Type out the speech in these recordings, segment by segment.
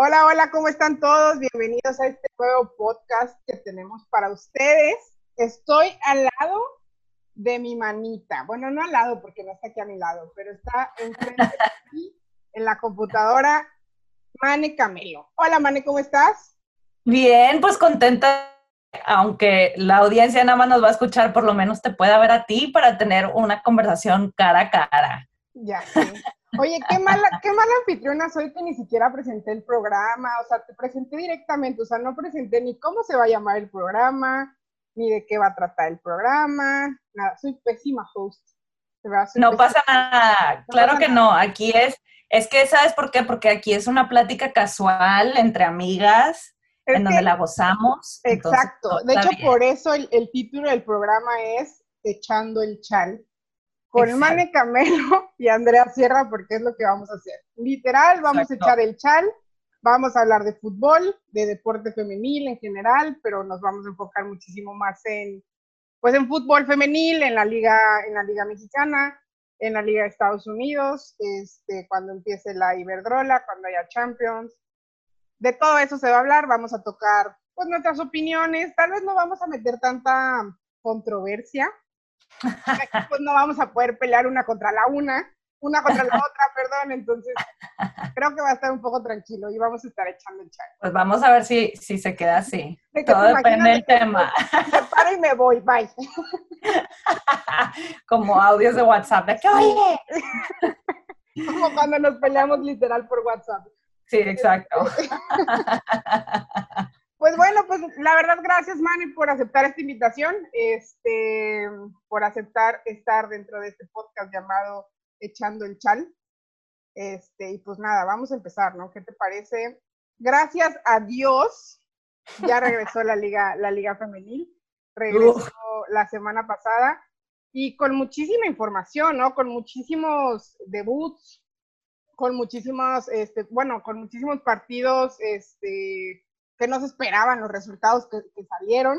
Hola, hola, ¿cómo están todos? Bienvenidos a este nuevo podcast que tenemos para ustedes. Estoy al lado de mi manita. Bueno, no al lado porque no está aquí a mi lado, pero está enfrente de mí en la computadora Mane Camelo. Hola, Mane, ¿cómo estás? Bien, pues contenta, aunque la audiencia nada más nos va a escuchar, por lo menos te pueda ver a ti para tener una conversación cara a cara. Ya, sí. Oye, qué mala, qué mala anfitriona soy que ni siquiera presenté el programa, o sea, te presenté directamente, o sea, no presenté ni cómo se va a llamar el programa, ni de qué va a tratar el programa, nada, soy pésima host. no pasa nada, claro que no, aquí es, es que, ¿sabes por qué? Porque aquí es una plática casual entre amigas, en donde la gozamos. Exacto, de hecho, por eso el, el título del programa es Echando el Chal con Mane Camelo y Andrea Sierra, porque es lo que vamos a hacer. Literal, vamos a echar el chal, vamos a hablar de fútbol, de deporte femenil en general, pero nos vamos a enfocar muchísimo más en, pues en fútbol femenil, en la liga, en la liga mexicana, en la liga de Estados Unidos, este, cuando empiece la Iberdrola, cuando haya Champions. De todo eso se va a hablar, vamos a tocar pues nuestras opiniones, tal vez no vamos a meter tanta controversia, pues no vamos a poder pelear una contra la una, una contra la otra, perdón, entonces creo que va a estar un poco tranquilo y vamos a estar echando el chat. Pues vamos a ver si, si se queda así. Todo depende del tema. Me paro y me voy, bye. Como audios de WhatsApp, de que oye. Como cuando nos peleamos literal por WhatsApp. Sí, exacto. Pues bueno, pues la verdad, gracias Manny por aceptar esta invitación, este, por aceptar estar dentro de este podcast llamado Echando el Chal. Este, y pues nada, vamos a empezar, ¿no? ¿Qué te parece? Gracias a Dios, ya regresó la liga, la liga femenil, regresó la semana pasada y con muchísima información, ¿no? Con muchísimos debuts, con muchísimos, este, bueno, con muchísimos partidos, este, que no se esperaban los resultados que, salieron.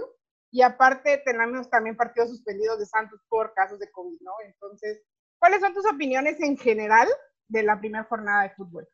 Y aparte tenemos también partidos suspendidos de Santos por casos de COVID, ¿no? Entonces, ¿cuáles son tus opiniones en general de la primera jornada de fútbol?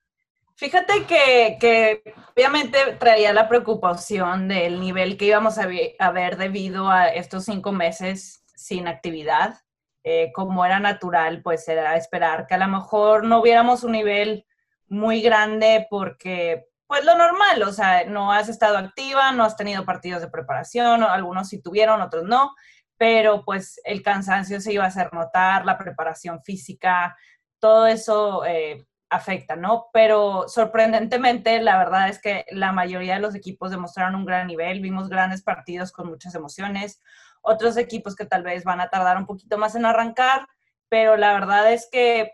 Fíjate que, obviamente traía la preocupación del nivel que íbamos a, ver debido a estos cinco meses sin actividad. Eh, como era natural, pues era esperar que a lo mejor no hubiéramos un nivel muy grande porque pues lo normal, o sea, no has estado activa, no has tenido partidos de preparación, algunos sí tuvieron, otros no, pero pues el cansancio se iba a hacer notar, la preparación física, todo eso eh, afecta, ¿no? Pero sorprendentemente, la verdad es que la mayoría de los equipos demostraron un gran nivel, vimos grandes partidos con muchas emociones, otros equipos que tal vez van a tardar un poquito más en arrancar, pero la verdad es que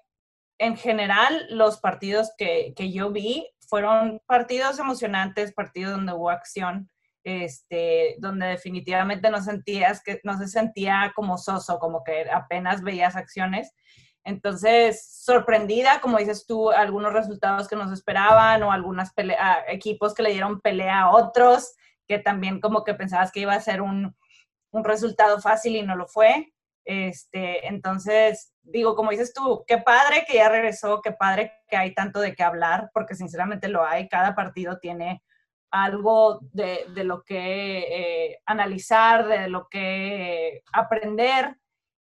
en general los partidos que, que yo vi fueron partidos emocionantes, partidos donde hubo acción, este, donde definitivamente no sentías que no se sentía como soso, como que apenas veías acciones. Entonces, sorprendida, como dices tú, algunos resultados que nos esperaban o algunos equipos que le dieron pelea a otros, que también como que pensabas que iba a ser un, un resultado fácil y no lo fue. Este, entonces, digo, como dices tú, qué padre que ya regresó, qué padre que hay tanto de qué hablar, porque sinceramente lo hay, cada partido tiene algo de, lo que eh, analizar, de lo que aprender.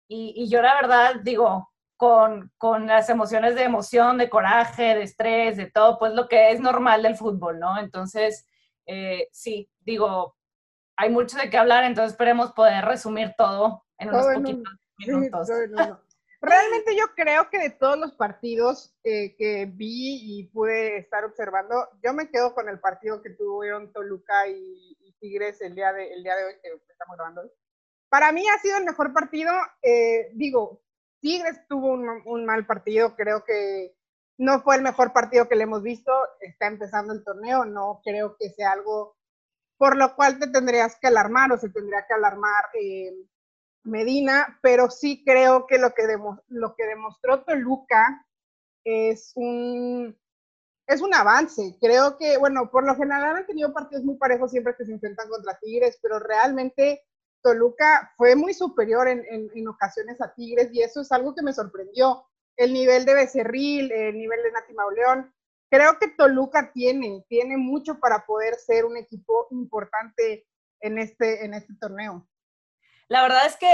Y, y, yo la verdad digo, con, con, las emociones de emoción, de coraje, de estrés, de todo, pues lo que es normal del fútbol, ¿no? Entonces, eh, sí, digo, hay mucho de qué hablar, entonces esperemos poder resumir todo en unos poquitos minutos. Realmente yo creo que de todos los partidos eh, que vi y pude estar observando, yo me quedo con el partido que tuvieron Toluca y, Tigres el día, de, el día de hoy, que estamos grabando hoy. Para mí ha sido el mejor partido. Eh, digo, Tigres tuvo un, un, mal partido, creo que no fue el mejor partido que le hemos visto. Está empezando el torneo, no creo que sea algo por lo cual te tendrías que alarmar o se tendría que alarmar eh, Medina, pero sí creo que lo que, lo que demostró Toluca es un, es un avance. Creo que, bueno, por lo general han tenido partidos muy parejos siempre que se enfrentan contra Tigres, pero realmente Toluca fue muy superior en, en, ocasiones a Tigres y eso es algo que me sorprendió. El nivel de Becerril, el nivel de Nati Mauleón, creo que Toluca tiene, tiene mucho para poder ser un equipo importante en este, en este torneo. La verdad es que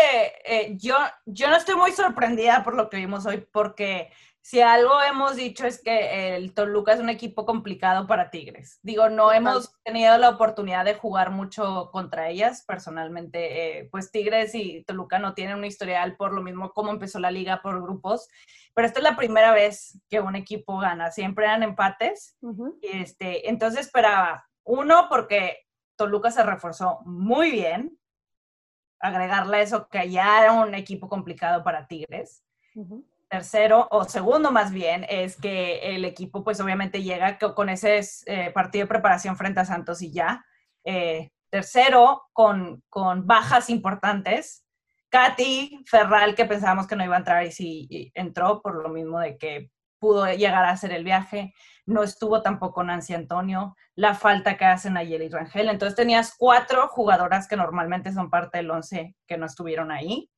eh, yo, yo no estoy muy sorprendida por lo que vimos hoy, porque si algo hemos dicho es que el Toluca es un equipo complicado para Tigres. Digo, no hemos tenido la oportunidad de jugar mucho contra ellas. Personalmente, eh, pues Tigres y Toluca no tienen un historial por lo mismo como empezó la liga por grupos. Pero esta es la primera vez que un equipo gana. Siempre eran empates. y este, entonces esperaba, uno, porque Toluca se reforzó muy bien agregarle eso que ya era un equipo complicado para Tigres. Tercero, o segundo más bien, es que el equipo pues obviamente llega con ese eh, partido de preparación frente a Santos y ya. Eh, tercero, con, con bajas importantes. Katy Ferral, que pensábamos que no iba a entrar y sí entró, por lo mismo de que pudo llegar a hacer el viaje. No estuvo tampoco Nancy Antonio, la falta que hacen a y Rangel. Entonces tenías cuatro jugadoras que normalmente son parte del once que no estuvieron ahí.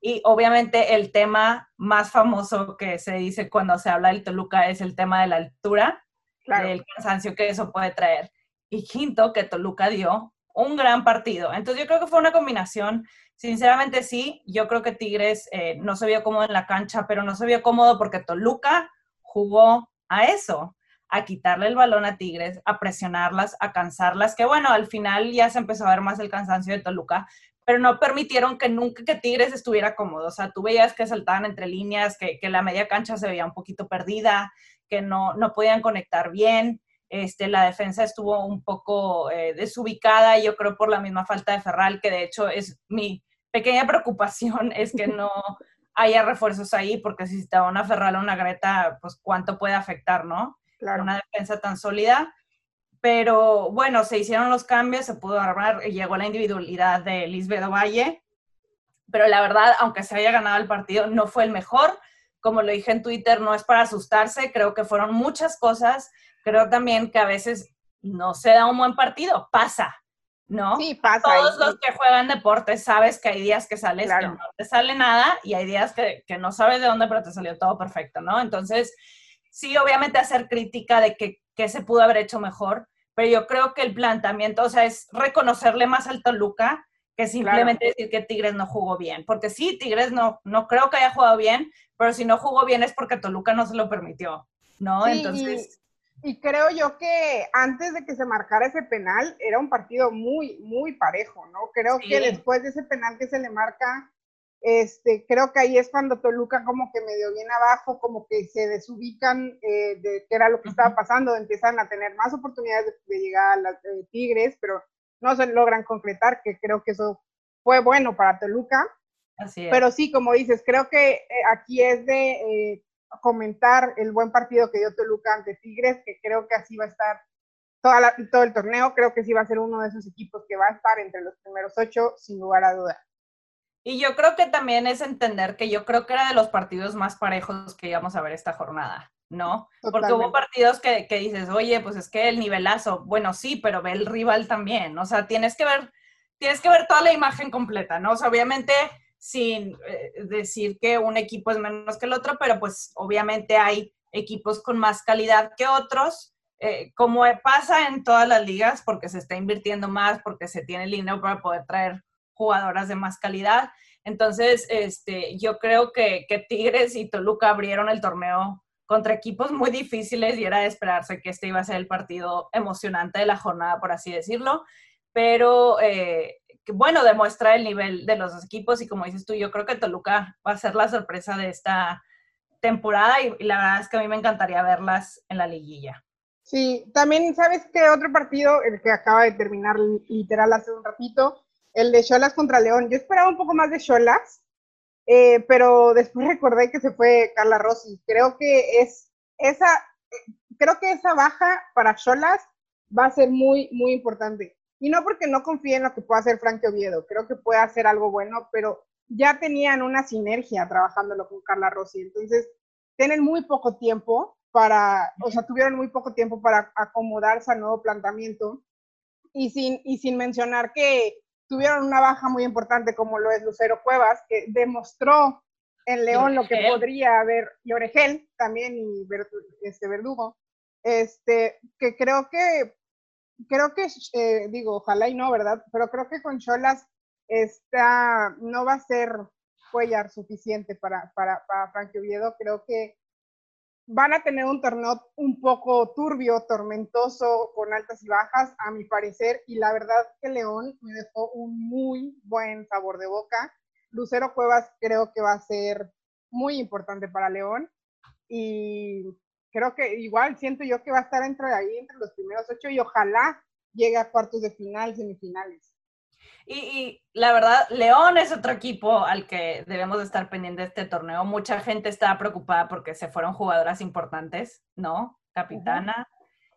Y obviamente el tema más famoso que se dice cuando se habla del Toluca es el tema de la altura, el cansancio que eso puede traer. Y quinto, que Toluca dio un gran partido. Entonces yo creo que fue una combinación Sinceramente sí, yo creo que Tigres eh, no se vio cómodo en la cancha, pero no se vio cómodo porque Toluca jugó a eso, a quitarle el balón a Tigres, a presionarlas, a cansarlas, que bueno, al final ya se empezó a ver más el cansancio de Toluca, pero no permitieron que nunca que Tigres estuviera cómodo. O sea, tú veías que saltaban entre líneas, que, la media cancha se veía un poquito perdida, que no, no podían conectar bien. Este, la defensa estuvo un poco eh, desubicada, yo creo por la misma falta de Ferral, que de hecho es mi pequeña preocupación, es que no haya refuerzos ahí, porque si te van a Ferral o una Greta, pues cuánto puede afectar, ¿no? Claro. Una defensa tan sólida. Pero bueno, se hicieron los cambios, se pudo armar, llegó la individualidad de Lisbeth Valle, pero la verdad, aunque se haya ganado el partido, no fue el mejor. Como lo dije en Twitter, no es para asustarse, creo que fueron muchas cosas creo también que a veces no se da un buen partido, pasa, ¿no? Sí, pasa. Todos los que juegan deporte sabes que hay días que sales que no te sale nada y hay días que, que, no sabes de dónde, pero te salió todo perfecto, ¿no? Entonces, sí, obviamente hacer crítica de que, que se pudo haber hecho mejor, pero yo creo que el planteamiento, o sea, es reconocerle más al Toluca que simplemente decir que Tigres no jugó bien. Porque sí, Tigres no, no creo que haya jugado bien, pero si no jugó bien es porque Toluca no se lo permitió, ¿no? Entonces... Y creo yo que antes de que se marcara ese penal era un partido muy, muy parejo, ¿no? Creo que después de ese penal que se le marca, este, creo que ahí es cuando Toluca como que medio viene abajo, como que se desubican eh, de qué era lo que estaba pasando, empiezan a tener más oportunidades de, llegar a las Tigres, pero no se logran concretar, que creo que eso fue bueno para Toluca. Así es. Pero sí, como dices, creo que eh, aquí es de eh, comentar el buen partido que dio Toluca ante Tigres, que creo que así va a estar toda todo el torneo. Creo que sí va a ser uno de esos equipos que va a estar entre los primeros ocho, sin lugar a duda. Y yo creo que también es entender que yo creo que era de los partidos más parejos que íbamos a ver esta jornada, ¿no? Porque hubo partidos que, que, dices, oye, pues es que el nivelazo, bueno, sí, pero ve el rival también, o sea, tienes que ver, tienes que ver toda la imagen completa, ¿no? O sea, obviamente sin eh, decir que un equipo es menos que el otro, pero pues obviamente hay equipos con más calidad que otros, eh, como pasa en todas las ligas, porque se está invirtiendo más, porque se tiene el dinero para poder traer jugadoras de más calidad. Entonces, este, yo creo que, Tigres y Toluca abrieron el torneo contra equipos muy difíciles y era de esperarse que este iba a ser el partido emocionante de la jornada, por así decirlo. Pero eh, bueno, demuestra el nivel de los equipos y como dices tú, yo creo que Toluca va a ser la sorpresa de esta temporada y, la verdad es que a mí me encantaría verlas en la liguilla. Sí, también sabes que otro partido, el que acaba de terminar literal hace un ratito, el de Cholas contra León. Yo esperaba un poco más de Cholas, eh, pero después recordé que se fue Carla Rossi. Creo que es esa, creo que esa baja para Cholas va a ser muy, muy importante. Y no porque no confíe en lo que pueda hacer Frankie Oviedo, creo que puede hacer algo bueno, pero ya tenían una sinergia trabajándolo con Carla Rossi. Entonces, tienen muy poco tiempo para, o sea, tuvieron muy poco tiempo para acomodarse al nuevo planteamiento. Y sin, y sin mencionar que tuvieron una baja muy importante como lo es Lucero Cuevas, que demostró en León lo que podría haber, y Oregel también, y este Verdugo, este, que creo que, creo que, eh, digo, ojalá y no, ¿verdad? Pero creo que con Cholas esta, no va a ser Cuellar suficiente para, para, para Frankie Oviedo. Creo que van a tener un torneo un poco turbio, tormentoso, con altas y bajas, a mi parecer, y la verdad que León me dejó un muy buen sabor de boca. Lucero Cuevas creo que va a ser muy importante para León y creo que igual siento yo que va a estar entre ahí, entre los primeros ocho y ojalá llegue a cuartos de final, semifinales. Y, la verdad, León es otro equipo al que debemos estar pendiente de este torneo. Mucha gente está preocupada porque se fueron jugadoras importantes, ¿no? Capitana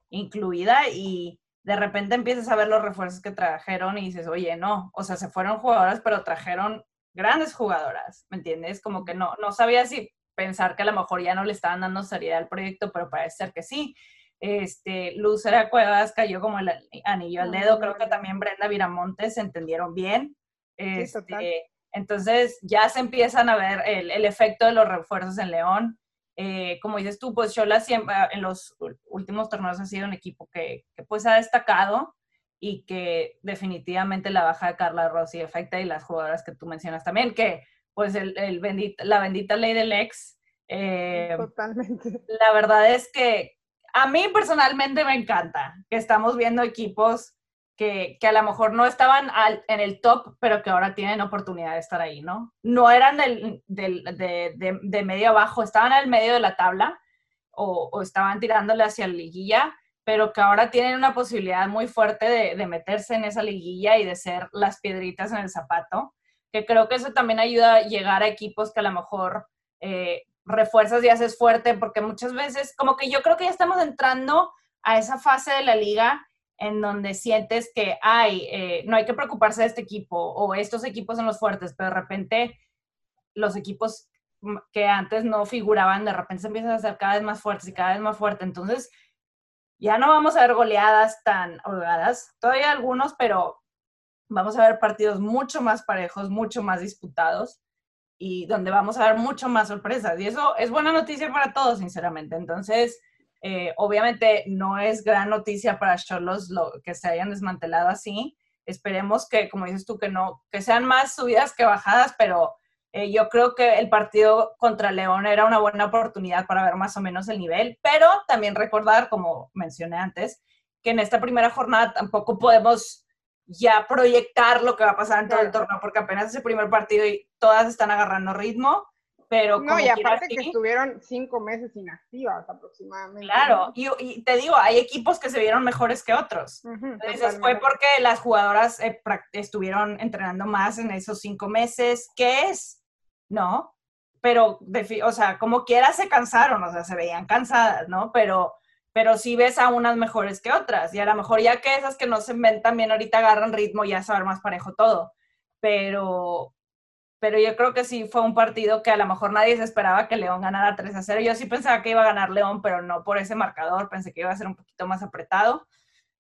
incluida, y de repente empiezas a ver los refuerzos que trajeron y dices, oye, no, o sea, se fueron jugadoras, pero trajeron grandes jugadoras, ¿me entiendes? Como que no, no sabía si pensar que a lo mejor ya no le estaban dando seriedad al proyecto, pero parece ser que sí. Este, Lucera Cuevas cayó como el anillo al dedo, creo que también Brenda Viramontes se entendieron bien. Este, entonces ya se empiezan a ver el, el, efecto de los refuerzos en León. Eh, como dices tú, pues Chola siempre en los últimos torneos ha sido un equipo que, que, pues ha destacado y que definitivamente la baja de Carla Rossi afecta y las jugadoras que tú mencionas también, que pues el, el la bendita ley del ex. Eh, Totalmente. La verdad es que a mí personalmente me encanta que estamos viendo equipos que, que a lo mejor no estaban en el top, pero que ahora tienen oportunidad de estar ahí, ¿no? No eran del, del, de, de, de, medio abajo, estaban al medio de la tabla o, o, estaban tirándole hacia la liguilla, pero que ahora tienen una posibilidad muy fuerte de, de meterse en esa liguilla y de ser las piedritas en el zapato, que creo que eso también ayuda a llegar a equipos que a lo mejor eh, refuerzas y haces fuerte, porque muchas veces, como que yo creo que ya estamos entrando a esa fase de la liga en donde sientes que, hay eh, no hay que preocuparse de este equipo o estos equipos son los fuertes, pero de repente los equipos que antes no figuraban, de repente se empiezan a hacer cada vez más fuertes y cada vez más fuertes. Entonces, ya no vamos a ver goleadas tan holgadas, todavía algunos, pero vamos a ver partidos mucho más parejos, mucho más disputados y donde vamos a ver mucho más sorpresas. Y eso es buena noticia para todos, sinceramente. Entonces, eh, obviamente no es gran noticia para Cholos lo que se hayan desmantelado así. Esperemos que, como dices tú, que no, que sean más subidas que bajadas, pero eh, yo creo que el partido contra León era una buena oportunidad para ver más o menos el nivel, pero también recordar, como mencioné antes, que en esta primera jornada tampoco podemos ya proyectar lo que va a pasar en todo el torneo, porque apenas es el primer partido y todas están agarrando ritmo, pero... No, y aparte que estuvieron cinco meses inactivas aproximadamente. Claro, y, te digo, hay equipos que se vieron mejores que otros. Entonces fue porque las jugadoras eh, estuvieron entrenando más en esos cinco meses, ¿qué es? ¿No? Pero, o sea, como quiera se cansaron, o sea, se veían cansadas, ¿no? Pero pero sí ves a unas mejores que otras. Y a lo mejor ya que esas que no se ven también ahorita agarran ritmo, ya saber más parejo todo. Pero, pero yo creo que sí fue un partido que a lo mejor nadie se esperaba que León ganara 3 a 0. Yo sí pensaba que iba a ganar León, pero no por ese marcador. Pensé que iba a ser un poquito más apretado.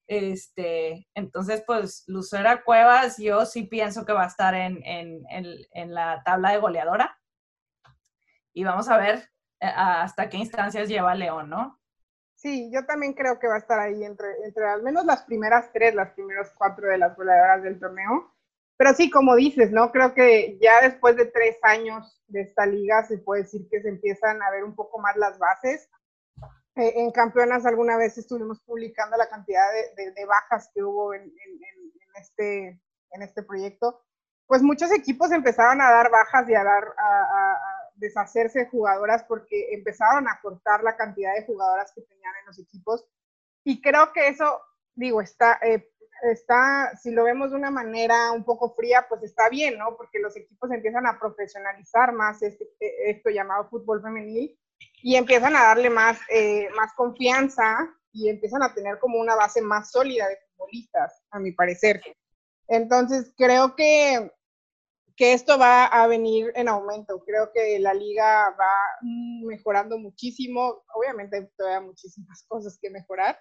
Este, entonces, pues, Lucera Cuevas, yo sí pienso que va a estar en, en, en la tabla de goleadora. Y vamos a ver eh, hasta qué instancias lleva León, ¿no? Sí, yo también creo que va a estar ahí entre, entre al menos las primeras tres, las primeras cuatro de las goleadoras del torneo. Pero sí, como dices, ¿no? Creo que ya después de tres años de esta liga se puede decir que se empiezan a ver un poco más las bases. Eh, en campeonas alguna vez estuvimos publicando la cantidad de, de, bajas que hubo en, en, este, en este proyecto. Pues muchos equipos empezaron a dar bajas y a dar a deshacerse de jugadoras porque empezaron a cortar la cantidad de jugadoras que tenían en los equipos. Y creo que eso, digo, está, eh, está, si lo vemos de una manera un poco fría, pues está bien, ¿no? Porque los equipos empiezan a profesionalizar más este, e, esto llamado fútbol femenil y empiezan a darle más, eh, más confianza y empiezan a tener como una base más sólida de futbolistas, a mi parecer. Entonces, creo que que esto va a venir en aumento. Creo que la liga va mejorando muchísimo. Obviamente hay todavía muchísimas cosas que mejorar,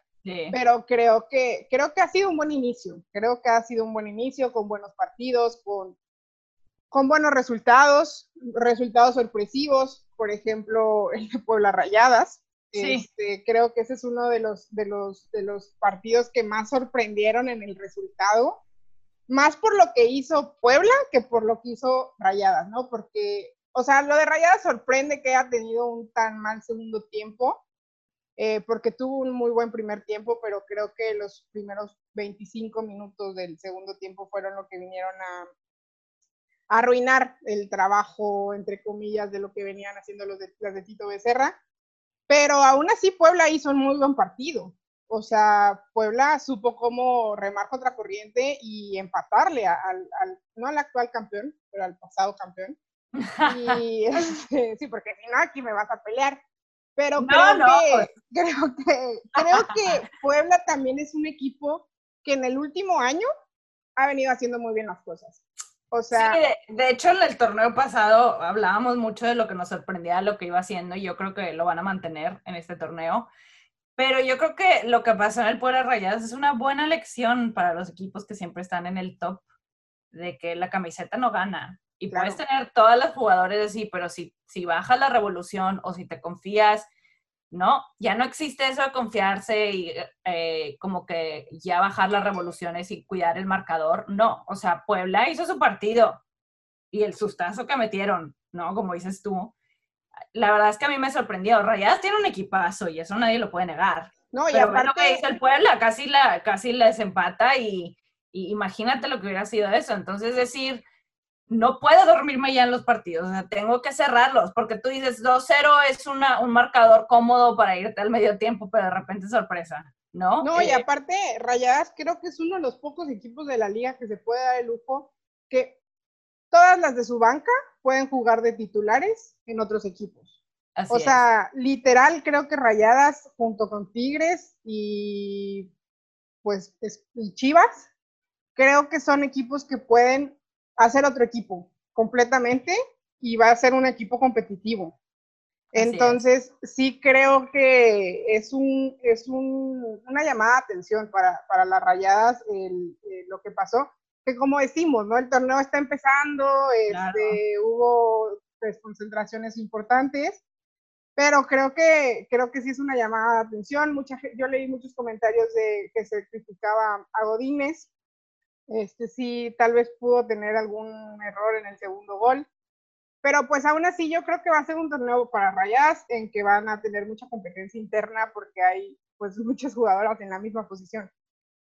pero creo que, creo que ha sido un buen inicio. Creo que ha sido un buen inicio con buenos partidos, con, con buenos resultados, resultados sorpresivos, por ejemplo, el de Puebla Rayadas. Este, creo que ese es uno de los, de, los, de los partidos que más sorprendieron en el resultado, más por lo que hizo Puebla que por lo que hizo Rayadas, ¿no? Porque, o sea, lo de Rayadas sorprende que haya tenido un tan mal segundo tiempo, eh, porque tuvo un muy buen primer tiempo, pero creo que los primeros 25 minutos del segundo tiempo fueron lo que vinieron a, arruinar el trabajo, entre comillas, de lo que venían haciendo los de, de Tito Becerra. Pero aún así Puebla hizo un muy buen partido. O sea, Puebla supo cómo remar contra corriente y empatarle al, no al actual campeón, pero al pasado campeón. Y, este, sí, porque si no, aquí me vas a pelear. Pero creo, que, pues. creo, que, creo que Puebla también es un equipo que en el último año ha venido haciendo muy bien las cosas. O sea, de, hecho en el torneo pasado hablábamos mucho de lo que nos sorprendía lo que iba haciendo y yo creo que lo van a mantener en este torneo. Pero yo creo que lo que pasó en el Puebla Rayadas es una buena lección para los equipos que siempre están en el top de que la camiseta no gana. Y puedes tener todas las jugadores así, pero si, si bajas la revolución o si te confías ¿no? Ya no existe eso de confiarse y eh, como que ya bajar las revoluciones y cuidar el marcador. No, o sea, Puebla hizo su partido y el sustazo que metieron, ¿no? Como dices tú. La verdad es que a mí me sorprendió. Rayadas tiene un equipazo y eso nadie lo puede negar. No, y Pero aparte... lo que dice el Puebla, casi, la, casi les empata y, y imagínate lo que hubiera sido eso. Entonces, decir, no puedo dormirme ya en los partidos, o sea, tengo que cerrarlos, porque tú dices 2-0 es una, un marcador cómodo para irte al medio tiempo, pero de repente sorpresa, ¿no? No, y eh, aparte, Rayadas creo que es uno de los pocos equipos de la liga que se puede dar el lujo que todas las de su banca pueden jugar de titulares en otros equipos. o sea, literal, creo que Rayadas junto con Tigres y pues y Chivas, creo que son equipos que pueden hacer otro equipo completamente y va a ser un equipo competitivo. Entonces, sí creo que es, un, es un, una llamada de atención para, para las rayadas el, lo que pasó, que como decimos, ¿no? El torneo está empezando, este, hubo desconcentraciones pues, importantes, pero creo que, creo que sí es una llamada de atención. Mucha, yo leí muchos comentarios de que se criticaba a Godínez, este sí, tal vez pudo tener algún error en el segundo gol. Pero pues aún así yo creo que va a ser un torneo para Rayas en que van a tener mucha competencia interna porque hay pues muchas jugadoras en la misma posición.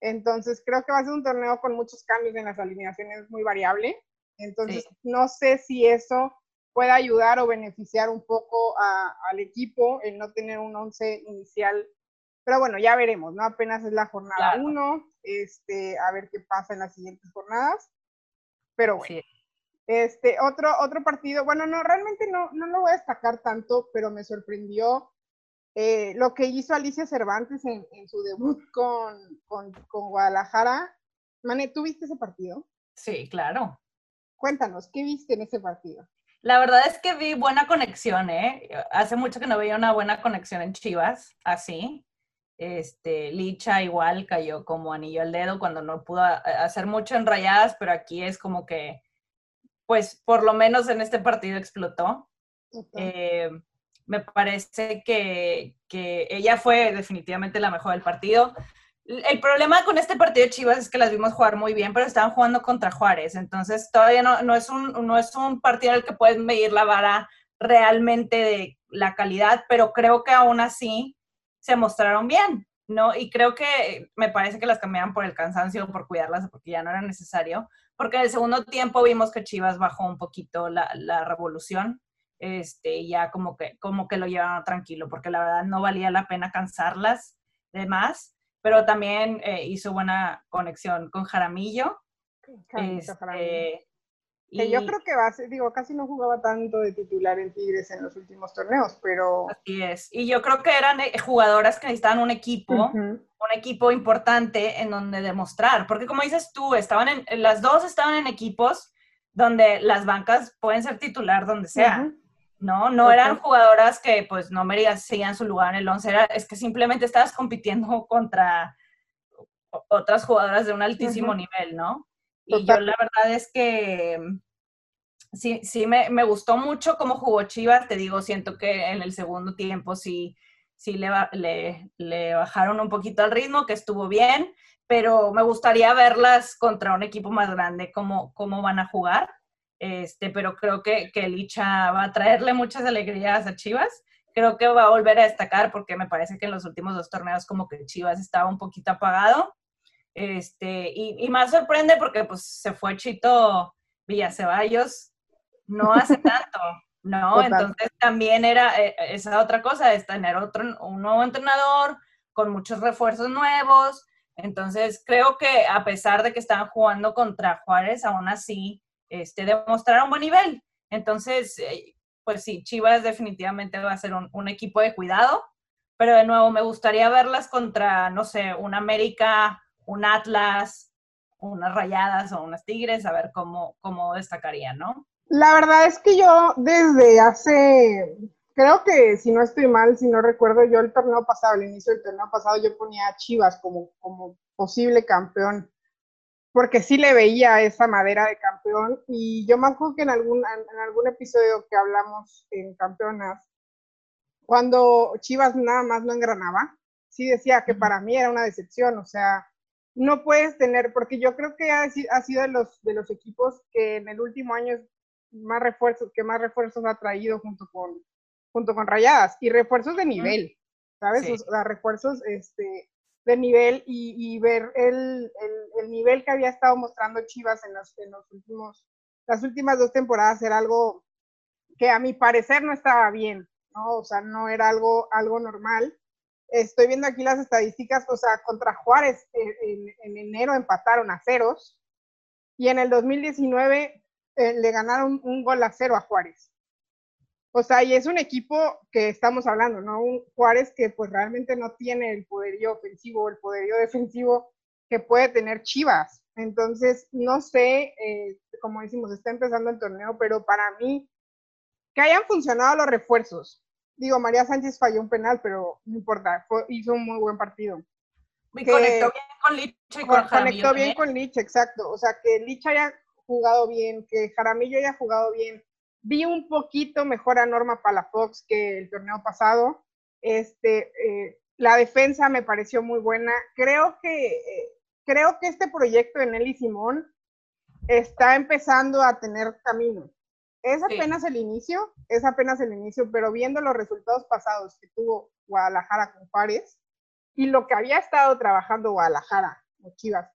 Entonces creo que va a ser un torneo con muchos cambios en las alineaciones muy variable. Entonces no sé si eso puede ayudar o beneficiar un poco al equipo el no tener un once inicial pero bueno, ya veremos, ¿no? Apenas es la jornada 1, este, a ver qué pasa en las siguientes jornadas. Pero bueno. Este, otro, otro partido, bueno, no, realmente no, no lo voy a destacar tanto, pero me sorprendió eh, lo que hizo Alicia Cervantes en, su debut con, con, con, Guadalajara. Mane, ¿tú viste ese partido? Sí, claro. Cuéntanos, ¿qué viste en ese partido? La verdad es que vi buena conexión, ¿eh? Hace mucho que no veía una buena conexión en Chivas, así. Este, Licha igual cayó como anillo al dedo cuando no pudo hacer mucho en rayadas, pero aquí es como que, pues por lo menos en este partido explotó. Eh, me parece que, que, ella fue definitivamente la mejor del partido. El problema con este partido de Chivas es que las vimos jugar muy bien, pero estaban jugando contra Juárez, entonces todavía no, no, es, un, no es un partido en el que puedes medir la vara realmente de la calidad, pero creo que aún así se mostraron bien, ¿no? Y creo que me parece que las cambiaron por el cansancio, por cuidarlas, porque ya no era necesario, porque en el segundo tiempo vimos que Chivas bajó un poquito la, la revolución, este, ya como que, como que lo llevaron tranquilo, porque la verdad no valía la pena cansarlas de más, pero también eh, hizo buena conexión con Jaramillo. Este, que yo creo que va digo, casi no jugaba tanto de titular en Tigres en los últimos torneos, pero... Así es. Y yo creo que eran eh, jugadoras que necesitaban un equipo, un equipo importante en donde demostrar. Porque como dices tú, estaban en, las dos estaban en equipos donde las bancas pueden ser titular donde sea. ¿No? No eran jugadoras que pues no merecían su lugar en el 11, era, es que simplemente estabas compitiendo contra otras jugadoras de un altísimo nivel, ¿no? Y yo la verdad es que mm, sí, sí me, me, gustó mucho cómo jugó Chivas, te digo, siento que en el segundo tiempo sí, sí le, le, le bajaron un poquito al ritmo, que estuvo bien, pero me gustaría verlas contra un equipo más grande, cómo, cómo van a jugar. Este, pero creo que, que Licha va a traerle muchas alegrías a Chivas. Creo que va a volver a destacar porque me parece que en los últimos dos torneos como que Chivas estaba un poquito apagado. Este, y, y más sorprende porque pues se fue Chito Villaceballos no hace tanto, ¿no? Entonces también era eh, esa otra cosa, es tener otro, un nuevo entrenador con muchos refuerzos nuevos. Entonces creo que a pesar de que estaban jugando contra Juárez, aún así este, demostraron buen nivel. Entonces, eh, pues sí, Chivas definitivamente va a ser un, un, equipo de cuidado, pero de nuevo me gustaría verlas contra, no sé, un América, un Atlas, unas Rayadas o unas Tigres, a ver cómo, cómo destacarían, ¿no? La verdad es que yo desde hace, creo que si no estoy mal, si no recuerdo, yo el torneo pasado, el inicio del torneo pasado, yo ponía a Chivas como, como posible campeón porque sí le veía esa madera de campeón y yo más acuerdo que en algún, en algún episodio que hablamos en campeonas, cuando Chivas nada más no engranaba, sí decía que para mí era una decepción, o sea, no puedes tener, porque yo creo que ha, ha sido de los, de los equipos que en el último año más refuerzos, que más refuerzos ha traído junto con, junto con Rayadas y refuerzos de nivel, ¿sabes? Sí. O sea, refuerzos, este, de nivel y, ver el, el, el, nivel que había estado mostrando Chivas en los, en los últimos, las últimas dos temporadas era algo que a mi parecer no estaba bien, ¿no? O sea, no era algo, algo normal. Estoy viendo aquí las estadísticas, o sea, contra Juárez en, en, en enero empataron a ceros y en el 2019 eh, le ganaron un gol a cero a Juárez. O sea, y es un equipo que estamos hablando, ¿no? Un Juárez que pues realmente no tiene el poderío ofensivo, el poderío defensivo que puede tener Chivas. Entonces, no sé, eh, como decimos, está empezando el torneo, pero para mí, que hayan funcionado los refuerzos. Digo, María Sánchez falló un penal, pero no importa, fue, hizo un muy buen partido. Y que, conectó bien con Lich y con Conectó Jaramillo bien con Lich, exacto. O sea, que Lich haya jugado bien, que Jaramillo haya jugado bien, vi un poquito mejor a Norma Palafox que el torneo pasado. Este, eh, la defensa me pareció muy buena. Creo que, eh, creo que este proyecto de Nelly Simón está empezando a tener camino. Es apenas sí. el inicio, es apenas el inicio, pero viendo los resultados pasados que tuvo Guadalajara con Juárez y lo que había estado trabajando Guadalajara Chivas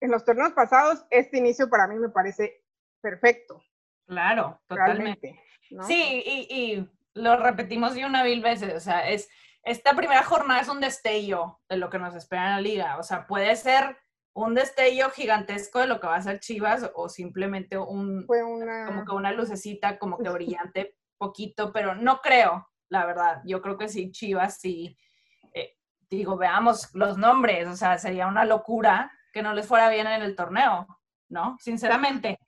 en los torneos pasados, este inicio para mí me parece perfecto. Claro, totalmente. ¿no? Sí, y, y, lo repetimos de una mil veces, o sea, es, esta primera jornada es un destello de lo que nos espera en la liga, o sea, puede ser un destello gigantesco de lo que va a ser Chivas o simplemente un, Fue una... como que una lucecita como que brillante poquito, pero no creo, la verdad, yo creo que sí, Chivas sí, eh, digo, veamos los nombres, o sea, sería una locura que no les fuera bien en el torneo, ¿no? Sinceramente.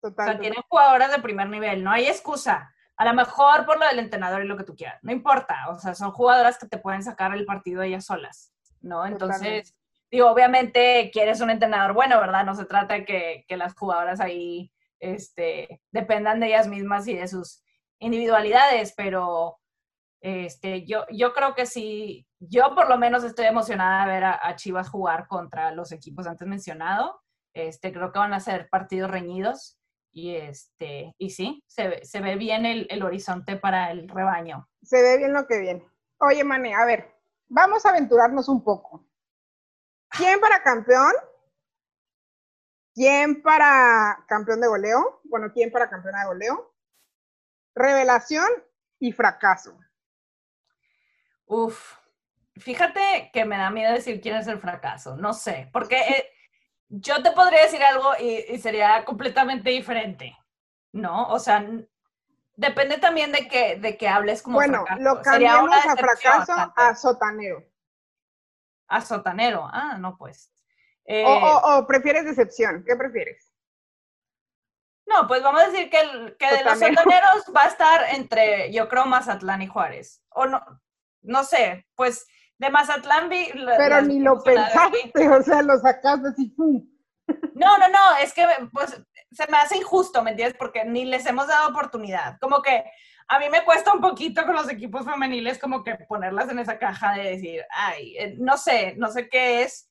Total, o sea, tienen jugadoras de primer nivel, no hay excusa. A lo mejor por lo del entrenador y lo que tú quieras, no importa. O sea, son jugadoras que te pueden sacar el partido ellas solas, ¿no? Entonces, Totalmente. digo, obviamente quieres un entrenador bueno, ¿verdad? No se trata de que, que las jugadoras ahí este, dependan de ellas mismas y de sus individualidades, pero este, yo, yo creo que sí, yo por lo menos estoy emocionada de ver a, a Chivas jugar contra los equipos antes mencionados. Este, creo que van a ser partidos reñidos. Y, este, y sí, se ve, se ve bien el, el, horizonte para el rebaño. Se ve bien lo que viene. Oye, Mane, a ver, vamos a aventurarnos un poco. ¿Quién para campeón? ¿Quién para campeón de goleo? Bueno, ¿quién para campeona de goleo? Revelación y fracaso. Uf, fíjate que me da miedo decir quién es el fracaso. No sé, porque... Eh, yo te podría decir algo y, y, sería completamente diferente, ¿no? O sea, depende también de que, de que hables como Bueno, fracaso. lo cambiamos a fracaso a sotanero. A sotanero, ah, no pues. Eh, o, o, o, prefieres decepción, ¿qué prefieres? No, pues vamos a decir que, el, que de los sotaneros va a estar entre, yo creo, Mazatlán y Juárez. O no, no sé, pues de Mazatlán vi... Pero ni lo pensaste, o sea, lo sacaste así. No, no, no, es que pues se me hace injusto, ¿me entiendes? Porque ni les hemos dado oportunidad. Como que a mí me cuesta un poquito con los equipos femeniles como que ponerlas en esa caja de decir, ay, eh, no sé, no sé qué es,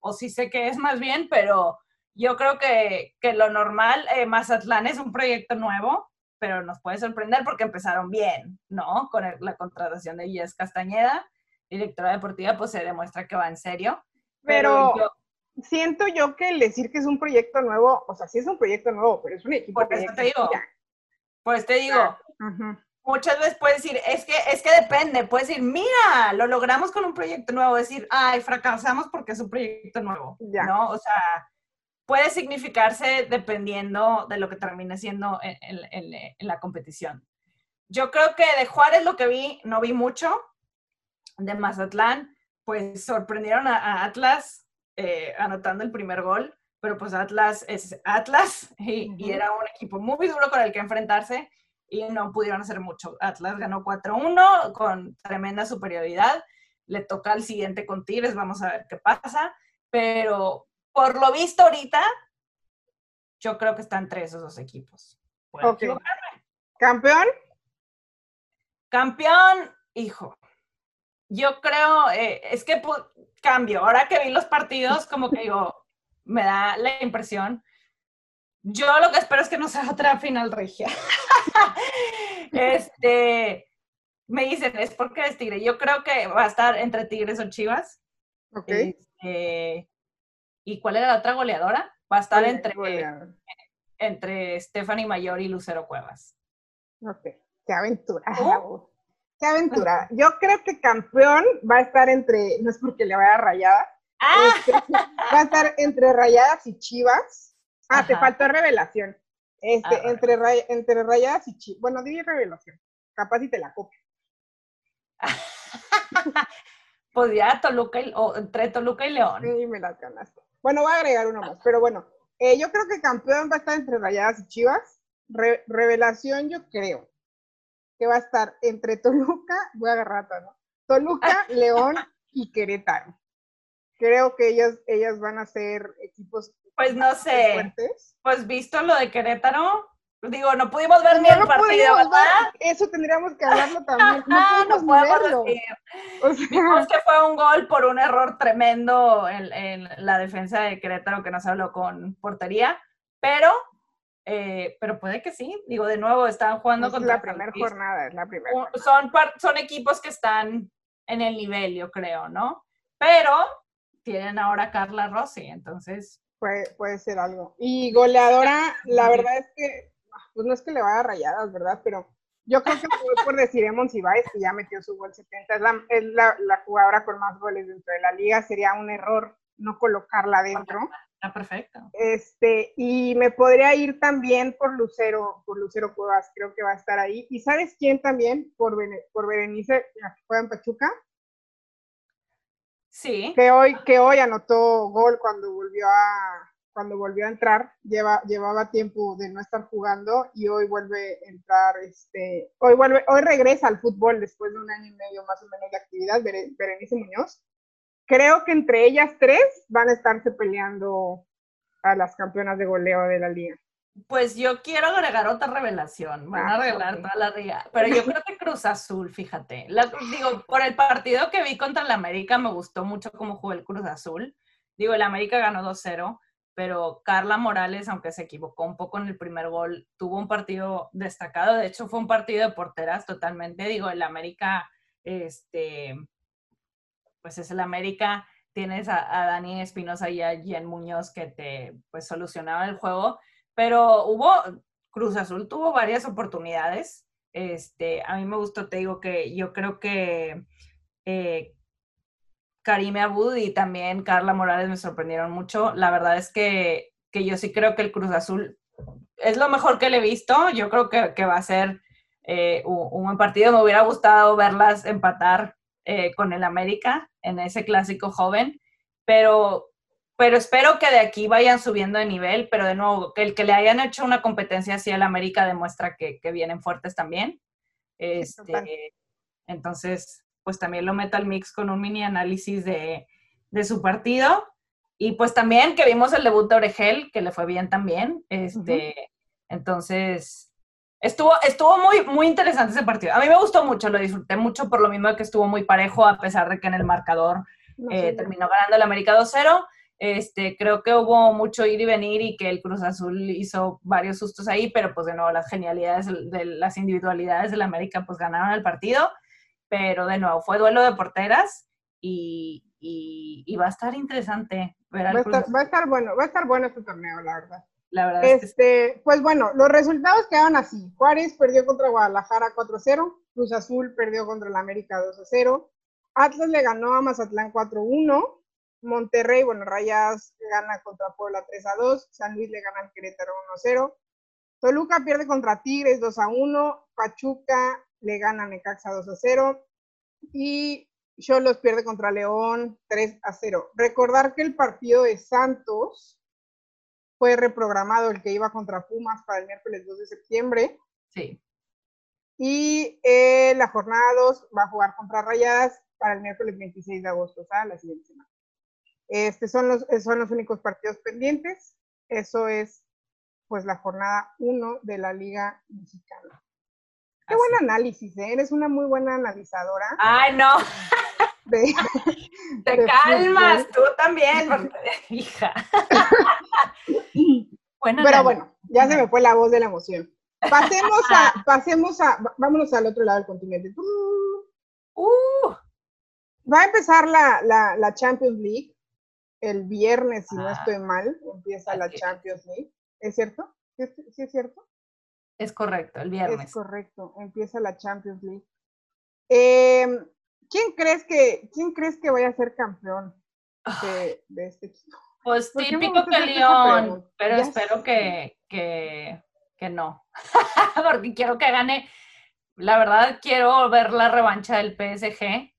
o sí sé qué es más bien, pero yo creo que, que lo normal, eh, Mazatlán es un proyecto nuevo, pero nos puede sorprender porque empezaron bien, ¿no? Con la contratación de Yes Castañeda, directora deportiva, pues se demuestra que va en serio. Pero, siento yo que el decir que es un proyecto nuevo, o sea, sí es un proyecto nuevo, pero es un equipo. Por eso te digo. Pues te digo, muchas veces puedes decir, es que, es que depende, puedes decir, mira, lo logramos con un proyecto nuevo, decir, ay, fracasamos porque es un proyecto nuevo, ¿no? O sea, puede significarse dependiendo de lo que termine siendo en, la competición. Yo creo que de Juárez lo que vi, no vi mucho, de Mazatlán, pues sorprendieron a, Atlas eh, anotando el primer gol, pero pues Atlas es Atlas y, era un equipo muy duro con el que enfrentarse y no pudieron hacer mucho. Atlas ganó 4-1 con tremenda superioridad. Le toca al siguiente con Tigres, vamos a ver qué pasa. Pero por lo visto ahorita, yo creo que están entre esos dos equipos. ¿Campeón? Campeón, hijo. Yo creo, eh, es que cambio. Ahora que vi los partidos, como que digo, me da la impresión. Yo lo que espero es que no sea otra final regia. este, me dicen, es porque es Tigre. Yo creo que va a estar entre Tigres o Chivas. Ok. Este, ¿Y cuál era la otra goleadora? Va a estar entre, entre Stephanie Mayor y Lucero Cuevas. Ok, qué aventura. Qué aventura. Yo creo que campeón va a estar entre, no es porque le vaya a rayada, ah. este, va a estar entre rayadas y chivas. Ah, te faltó revelación. Este, ah, entre, entre rayadas y chivas. Bueno, di revelación. Capaz si te la copio. Podría Toluca y, o entre Toluca y León. Sí, me las ganaste. Bueno, voy a agregar uno más, pero bueno, eh, yo creo que campeón va a estar entre Rayadas y Chivas. revelación, yo creo que va a estar entre Toluca, voy a agarrar ¿no? Toluca, León y Querétaro. Creo que ellas, ellas van a ser equipos. Pues no sé. Pues visto lo de Querétaro, Digo, no pudimos ver ni el partido, ¿verdad? Eso tendríamos que hablarlo también. No, no podemos decir. O que fue un gol por un error tremendo en, la defensa de Querétaro que no se habló con portería, pero, eh, pero puede que sí. Digo, de nuevo, están jugando es contra la primera jornada, es la primera. Son, son equipos que están en el nivel, yo creo, ¿no? Pero tienen ahora a Carla Rossi, entonces... Puede, puede ser algo. Y goleadora, la verdad es que pues no es que le vaya a rayadas, ¿verdad? Pero yo creo que fue por decir Emons Ibáez, que ya metió su gol 70, es, la, jugadora con más goles dentro de la liga, sería un error no colocarla adentro. Está perfecto. Este, y me podría ir también por Lucero, por Lucero Cuevas, creo que va a estar ahí. ¿Y sabes quién también? Por, por Berenice, la que juega en Pachuca. Sí. Que hoy, que hoy anotó gol cuando volvió a, cuando volvió a entrar, lleva, llevaba tiempo de no estar jugando y hoy vuelve a entrar, este, hoy vuelve, hoy regresa al fútbol después de un año y medio más o menos de actividad, Berenice Muñoz. Creo que entre ellas tres van a estarse peleando a las campeonas de goleo de la liga. Pues yo quiero agregar otra revelación, van a ah, arreglar toda la liga, pero yo creo que Cruz Azul, fíjate, digo, por el partido que vi contra el América me gustó mucho cómo jugó el Cruz Azul, digo, el América ganó 2-0, pero Carla Morales, aunque se equivocó un poco en el primer gol, tuvo un partido destacado. De hecho, fue un partido de porteras totalmente. Digo, el América, este, pues es el América. Tienes a, Dani Espinosa y a Jen Muñoz que te pues, solucionaban el juego, pero hubo, Cruz Azul tuvo varias oportunidades. Este, a mí me gustó, te digo que yo creo que eh, Karime Abud y también Carla Morales me sorprendieron mucho. La verdad es que, yo sí creo que el Cruz Azul es lo mejor que le he visto. Yo creo que, va a ser eh, un, buen partido. Me hubiera gustado verlas empatar eh, con el América en ese clásico joven, pero, pero espero que de aquí vayan subiendo de nivel. Pero de nuevo, que el que le hayan hecho una competencia así al América demuestra que, vienen fuertes también. Este, entonces, pues también lo meto al mix con un mini análisis de, su partido. Y pues también que vimos el debut de Oregel, que le fue bien también. Este, Entonces, Estuvo, estuvo muy, muy interesante ese partido. A mí me gustó mucho, lo disfruté mucho por lo mismo que estuvo muy parejo, a pesar de que en el marcador eh, terminó ganando el América 2-0. Este, creo que hubo mucho ir y venir y que el Cruz Azul hizo varios sustos ahí, pero pues de nuevo las genialidades de las individualidades del América pues ganaron el partido, pero de nuevo fue duelo de porteras y, y, va a estar interesante ver al va, estar, va a estar bueno, va a estar bueno este torneo, la verdad. La verdad este, Pues bueno, los resultados quedaron así. Juárez perdió contra Guadalajara 4-0, Cruz Azul perdió contra el América 2-0, Atlas le ganó a Mazatlán 4-1, Monterrey, bueno, Rayas gana contra Puebla 3-2, San Luis le gana al Querétaro 1-0, Toluca pierde contra Tigres 2-1, Pachuca le gana a Necaxa 2-0 y Cholos pierde contra León 3-0. Recordar que el partido de Santos fue reprogramado el que iba contra Pumas para el miércoles 2 de septiembre. Sí. Y eh, la jornada 2 va a jugar contra Rayadas para el miércoles 26 de agosto, o sea, la siguiente semana. Este son los, son los únicos partidos pendientes. Eso es, pues, la jornada 1 de la Liga Mexicana. Qué buen análisis, ¿eh? Eres una muy buena analizadora. Ay, no. Te calmas, tú también, hija. Pero bueno, ya se me fue la voz de la emoción. Pasemos a, pasemos a, vámonos al otro lado del continente. Uh. Va a empezar la, la, Champions League el viernes, si no ah. estoy mal, empieza la Champions League. ¿Es cierto? ¿Sí, es cierto? Es correcto, el viernes. Es correcto, empieza la Champions League. Eh, ¿quién crees que, quién crees que vaya a ser campeón de, este equipo? Pues típico que León, pero espero que, que, que no, porque quiero que gane. La verdad, quiero ver la revancha del PSG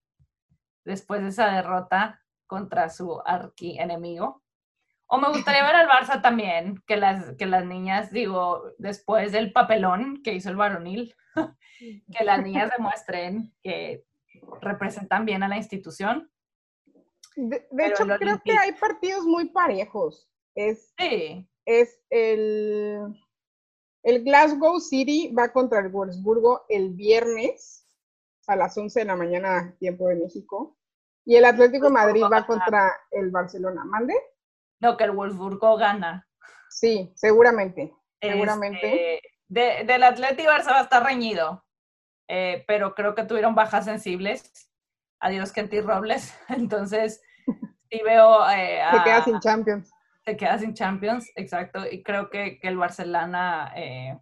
después de esa derrota contra su arqui enemigo. O me gustaría ver al Barça también, que las, que las niñas, digo, después del papelón que hizo el varonil, que las niñas demuestren que representan bien a la institución. De, hecho, creo que hay partidos muy parejos. Es, es el, el Glasgow City va contra el Wolfsburgo el viernes a las 11 de la mañana, tiempo de México. Y el Atlético de Madrid va contra el Barcelona. ¿Mande? No, que el Wolfsburgo gana. Sí, seguramente. seguramente. Este, de, del Atlético Barça va a estar reñido. Eh, pero creo que tuvieron bajas sensibles. Adiós, Kenty Robles. Entonces, sí veo. Eh, se queda sin Champions. Se queda sin Champions, exacto. Y creo que, que el Barcelona eh,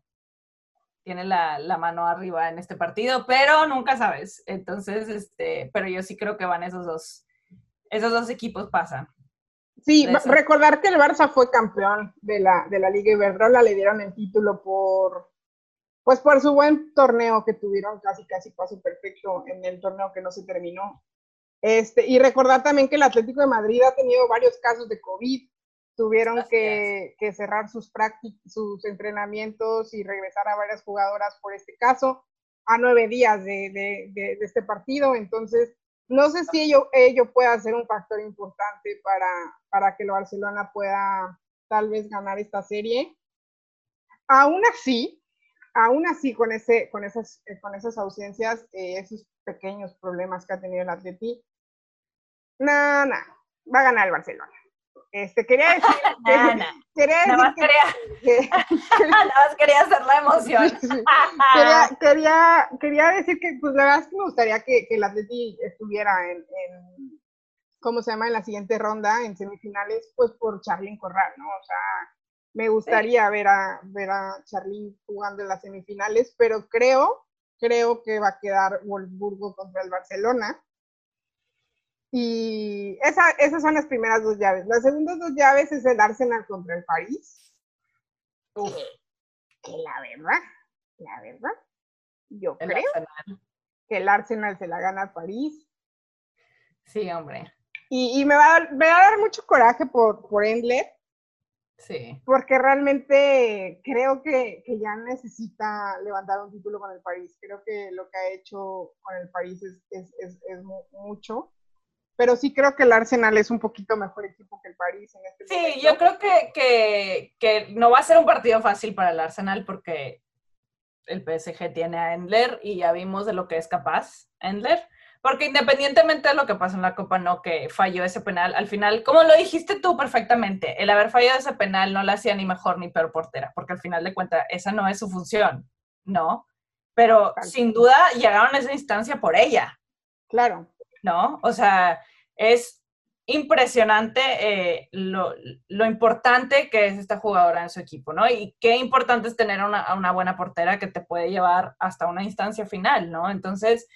tiene la, la, mano arriba en este partido, pero nunca sabes. Entonces, este, pero yo sí creo que van esos dos. Esos dos equipos pasan. Sí, recordar que el Barça fue campeón de la, de la Liga Iberdrola, le dieron el título por pues por su buen torneo que tuvieron, casi casi paso perfecto en el torneo que no se terminó. Este, y recordar también que el Atlético de Madrid ha tenido varios casos de COVID, tuvieron que, cerrar sus prácticas, sus entrenamientos y regresar a varias jugadoras por este caso a nueve días de, este partido, entonces no sé si ello, ello pueda ser un factor importante para, para que el Barcelona pueda tal vez ganar esta serie. Aún así, aún así, con, ese, con, esas, eh, con esas ausencias, eh, esos pequeños problemas que ha tenido el Atleti, nada, no, va a ganar el Barcelona. Este, quería decir, quería decir nada más quería, nada más quería hacer la emoción. quería, quería, decir que, pues la verdad es que me gustaría que, que el Atleti estuviera en, en, ¿cómo se llama?, en la siguiente ronda, en semifinales, pues por Charly Corral, ¿no? O sea, me gustaría ver a, ver a Charly jugando en las semifinales, pero creo, creo que va a quedar Wolfsburgo contra el Barcelona. Y esa, esas son las primeras dos llaves. Las segundas dos llaves es el Arsenal contra el París. Que, la verdad, la verdad, yo creo que el Arsenal se la gana al París. Sí, hombre. Y, me, va a, me, va a, dar mucho coraje por, por Endler, Sí. Porque realmente creo que, que, ya necesita levantar un título con el París. Creo que lo que ha hecho con el París es, es, es, es mucho. Pero sí creo que el Arsenal es un poquito mejor equipo que el París en este momento. Sí, yo creo que, que, que no va a ser un partido fácil para el Arsenal porque el PSG tiene a Endler y ya vimos de lo que es capaz Endler. Porque independientemente de lo que pasó en la Copa, no que falló ese penal, al final, como lo dijiste tú perfectamente, el haber fallado ese penal no la hacía ni mejor ni peor portera, porque al final de cuentas esa no es su función, ¿no? Pero sin duda llegaron a esa instancia por ella. Claro. ¿No? O sea, es impresionante eh, lo, importante que es esta jugadora en su equipo, ¿no? Y qué importante es tener una, una buena portera que te puede llevar hasta una instancia final, ¿no? Entonces,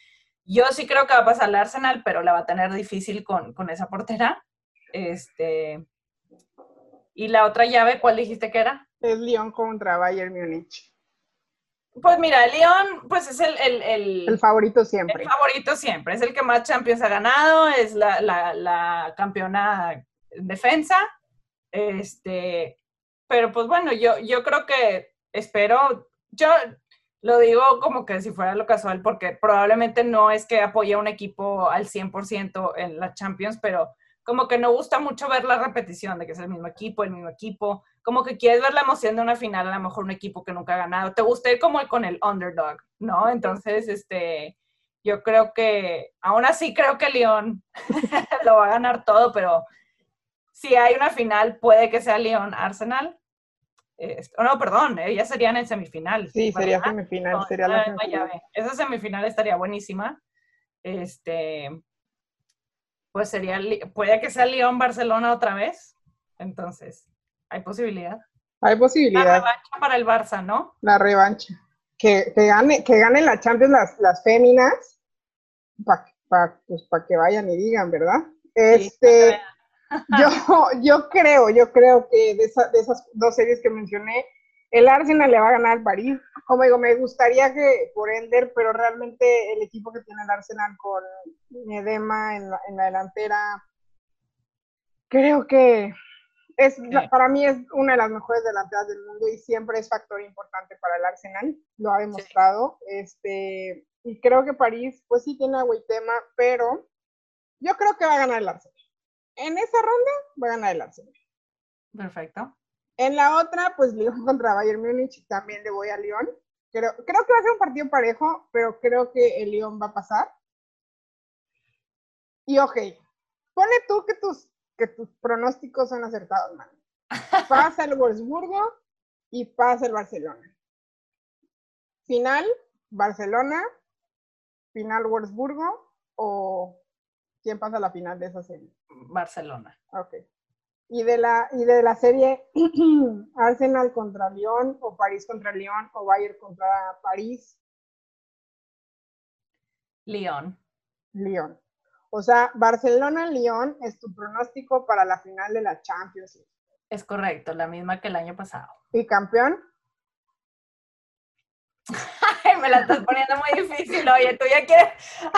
yo sí creo que va a pasar al Arsenal, pero la va a tener difícil con, con esa portera. Este, y la otra llave, ¿cuál dijiste que era? Es Lyon contra Bayern Múnich. Pues mira, Lyon, pues es el, el, el, favorito siempre. El favorito siempre. Es el que más Champions ha ganado, es la, la, la campeona defensa. Este, pero pues bueno, yo, yo creo que espero, yo lo digo como que si fuera lo casual, porque probablemente no es que apoye a un equipo al 100% en la Champions, pero como que no gusta mucho ver la repetición de que es el mismo equipo, el mismo equipo, como que quieres ver la emoción de una final, a lo mejor un equipo que nunca ha ganado, te gusta ir como con el underdog, ¿no? Entonces, este, yo creo que, aún así creo que León lo va a ganar todo, pero si hay una final, puede que sea León-Arsenal. O no, perdón, eh, ya serían en semifinal. Sí, sería semifinal, sería la semifinal. Esa semifinal estaría buenísima. Este, pues sería, puede que sea Lyon-Barcelona otra vez. Entonces, hay posibilidad. Hay posibilidad. La revancha para el Barça, ¿no? La revancha. Que, que gane, que ganen la Champions las, las féminas, para pues, que vayan y digan, ¿verdad? Este, yo, yo creo, yo creo que de, de esas dos series que mencioné, el Arsenal le va a ganar al París. Como digo, me gustaría que por Ender, pero realmente el equipo que tiene el Arsenal con Medema en la, en la delantera, creo que es, para mí es una de las mejores delanteras del mundo y siempre es factor importante para el Arsenal, lo ha demostrado. Este, y creo que París, pues sí tiene a tema, pero yo creo que va a ganar el Arsenal. En esa ronda va a ganar el Arsenal. Perfecto. En la otra, pues Lyon contra Bayern Múnich, también le voy a Lyon. Creo, creo que va a ser un partido parejo, pero creo que el Lyon va a pasar. Y ok, pone tú que tus, que tus pronósticos son acertados, man. Pasa el Wolfsburgo y pasa el Barcelona. Final, Barcelona, final Wolfsburgo o quién pasa a la final de esa serie? Barcelona. Ok. Y de la, y de la serie Arsenal contra Lyon o París contra Lyon o Bayern contra París. Lyon. Lyon. O sea, Barcelona-Lyon es tu pronóstico para la final de la Champions League. Es correcto, la misma que el año pasado. ¿Y campeón? Me la estás poniendo muy difícil, oye, tú ya quieres...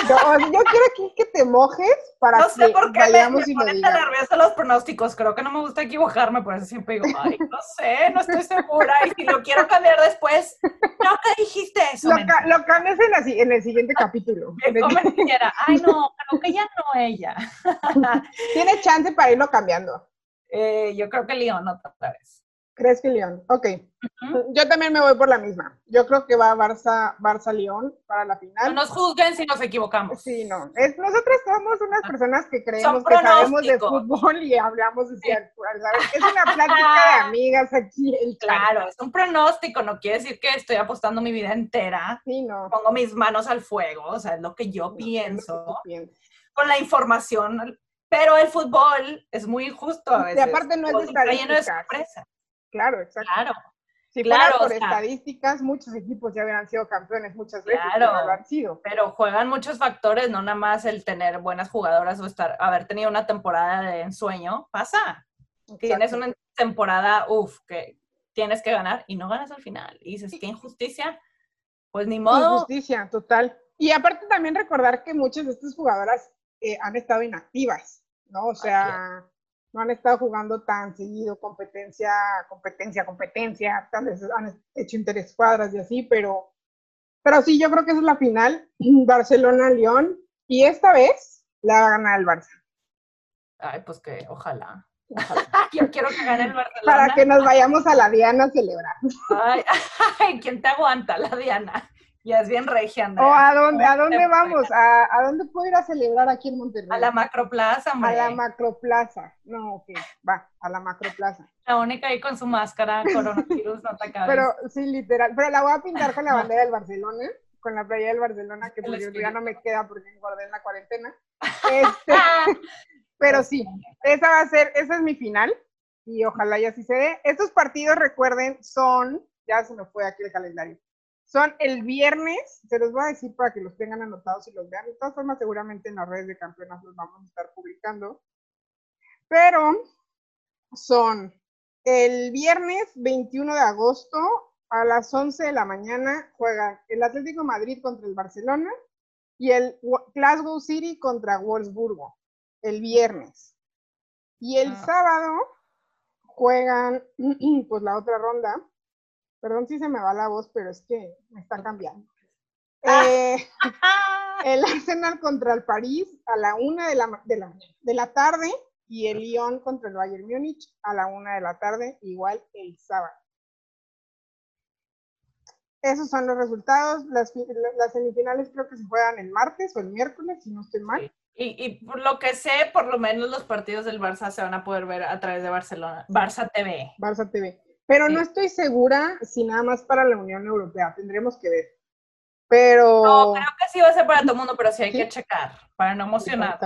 yo quiero aquí que te mojes para no sé por qué vayamos me, me y lo nerviosa los pronósticos, creo que no me gusta equivocarme, por eso siempre digo, ay, no sé, no estoy segura, y si lo quiero cambiar después, no, ¿qué dijiste eso? Lo, lo cambias en, en, el siguiente capítulo. ay, no, creo que ya no ella. Tiene chance para irlo cambiando. Eh, yo creo que León otra vez. ¿Crees que León? Ok. Yo también me voy por la misma. Yo creo que va Barça, Barça León para la final. No nos juzguen si nos equivocamos. Sí, no. Es, nosotros somos unas ah. personas que creemos que sabemos de fútbol y hablamos de ¿sabes? Es una plática de amigas aquí. claro, es un pronóstico. No quiere decir que estoy apostando mi vida entera. Sí, no. Pongo mis manos al fuego. O sea, es lo que yo pienso. Con la información. Pero el fútbol es muy injusto a veces. Y aparte no es de estadísticas. Claro, exacto. Claro. Si claro, por estadísticas, muchos equipos ya hubieran sido campeones muchas veces, claro, pero lo han sido. Pero juegan muchos factores, no nada más el tener buenas jugadoras o estar, haber tenido una temporada de ensueño, pasa. Tienes una temporada, uff, que tienes que ganar y no ganas al final. Y dices, qué injusticia. Pues ni modo. Injusticia, total. Y aparte también recordar que muchas de estas jugadoras eh, han estado inactivas, ¿no? O sea, no han estado jugando tan seguido competencia, competencia, competencia, tal vez han hecho cuadras y así, pero, pero sí, yo creo que esa es la final, Barcelona-León, y esta vez la va a ganar el Barça. Ay, pues que ojalá. Yo quiero que gane el Barcelona. Para que nos vayamos a la Diana a celebrar. Ay, ¿quién te aguanta? La Diana. Ya es bien regia, ¿O a dónde, a dónde vamos? ¿A, ¿A, dónde puedo ir a celebrar aquí en Monterrey? A la Macroplaza, A la Macroplaza. No, ok, va, a la Macroplaza. La única ahí con su máscara, coronavirus, no te acabes. Pero, sí, literal. Pero la voy a pintar con la bandera del Barcelona, con la playa del Barcelona, que pues, ya no me queda porque engordé en la cuarentena. Este, pero sí, esa va a ser, esa es mi final y ojalá ya así se dé. Estos partidos, recuerden, son, ya se me fue aquí el calendario, son el viernes, se los voy a decir para que los tengan anotados y los vean. De todas formas, seguramente en las redes de campeonas los vamos a estar publicando. Pero son el viernes 21 de agosto a las 11 de la mañana juegan el Atlético Madrid contra el Barcelona y el Glasgow City contra Wolfsburgo el viernes. Y el ah. sábado juegan pues la otra ronda Perdón si se me va la voz, pero es que me está cambiando. Ah. Eh, el Arsenal contra el París a la una de la, de la, de la tarde y el Lyon contra el Bayern Múnich a la una de la tarde, igual el sábado. Esos son los resultados. Las, las semifinales creo que se juegan el martes o el miércoles, si no estoy mal. Y, y, por lo que sé, por lo menos los partidos del Barça se van a poder ver a través de Barcelona, Barça TV. Barça TV. Pero no estoy segura si nada más para la Unión Europea, tendremos que ver. Pero... No, creo que sí va a ser para todo el mundo, pero sí hay que checar, para no emocionar.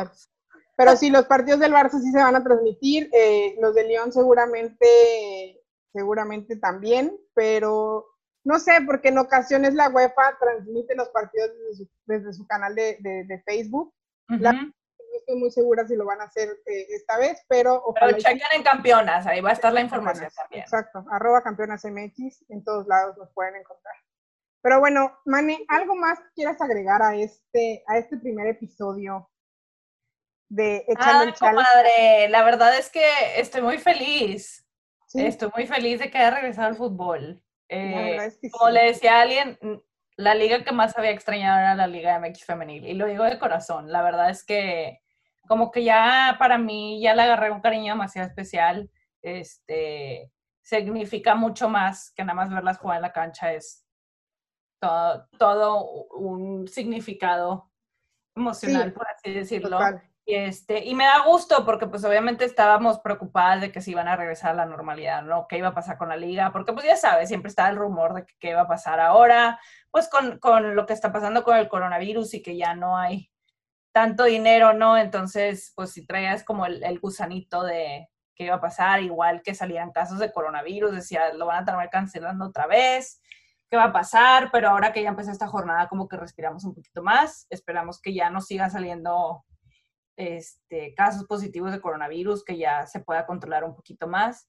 Pero sí, los partidos del Barça sí se van a transmitir, eh, los de León seguramente, seguramente también, pero no sé, porque en ocasiones la UEFA transmite los partidos desde su, canal de, Facebook no estoy muy segura si lo van a hacer eh, esta vez, pero... Pero chequen en Campeonas, ahí va a estar la información también. Exacto, arroba Campeonas MX, en todos lados los pueden encontrar. Pero bueno, Mane, ¿algo más que quieras agregar a este, a este primer episodio de Echando ah, comadre, la verdad es que estoy muy feliz. Estoy muy feliz de que haya regresado al fútbol. Eh, como le decía a alguien, la liga que más había extrañado era la Liga MX femenil. Y lo digo de corazón. La verdad es que como que ya para mí ya le agarré un cariño demasiado especial. Este, significa mucho más que nada más verlas jugar en la cancha. Es todo, todo un significado emocional, por así decirlo. Y, este, y me da gusto porque pues obviamente estábamos preocupadas de que se iban a regresar a la normalidad, ¿no? ¿Qué iba a pasar con la liga? Porque pues ya sabes, siempre está el rumor de que qué iba a pasar ahora, pues con, con lo que está pasando con el coronavirus y que ya no hay tanto dinero, ¿no? Entonces, pues si traías como el, el, gusanito de qué iba a pasar, igual que salían casos de coronavirus, decía, lo van a terminar cancelando otra vez, qué va a pasar, pero ahora que ya empezó esta jornada, como que respiramos un poquito más, esperamos que ya no sigan saliendo este, casos positivos de coronavirus, que ya se pueda controlar un poquito más,